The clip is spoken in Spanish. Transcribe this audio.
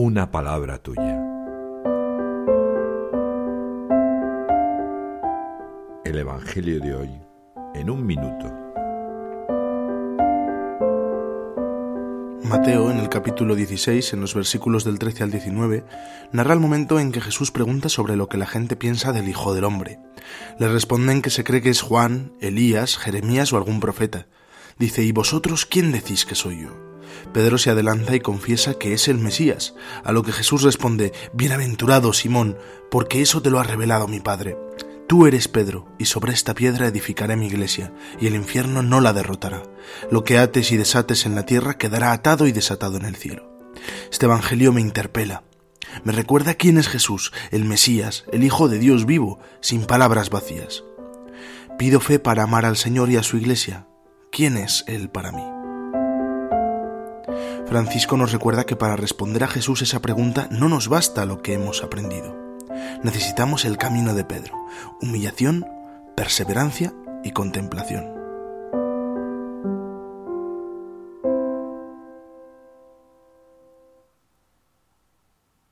una palabra tuya. El Evangelio de hoy en un minuto. Mateo, en el capítulo 16, en los versículos del 13 al 19, narra el momento en que Jesús pregunta sobre lo que la gente piensa del Hijo del Hombre. Le responden que se cree que es Juan, Elías, Jeremías o algún profeta. Dice, ¿y vosotros quién decís que soy yo? Pedro se adelanta y confiesa que es el Mesías, a lo que Jesús responde, Bienaventurado Simón, porque eso te lo ha revelado mi Padre. Tú eres Pedro, y sobre esta piedra edificaré mi iglesia, y el infierno no la derrotará. Lo que ates y desates en la tierra quedará atado y desatado en el cielo. Este Evangelio me interpela. Me recuerda quién es Jesús, el Mesías, el Hijo de Dios vivo, sin palabras vacías. Pido fe para amar al Señor y a su iglesia. ¿Quién es Él para mí? Francisco nos recuerda que para responder a Jesús esa pregunta no nos basta lo que hemos aprendido necesitamos el camino de Pedro, humillación, perseverancia y contemplación.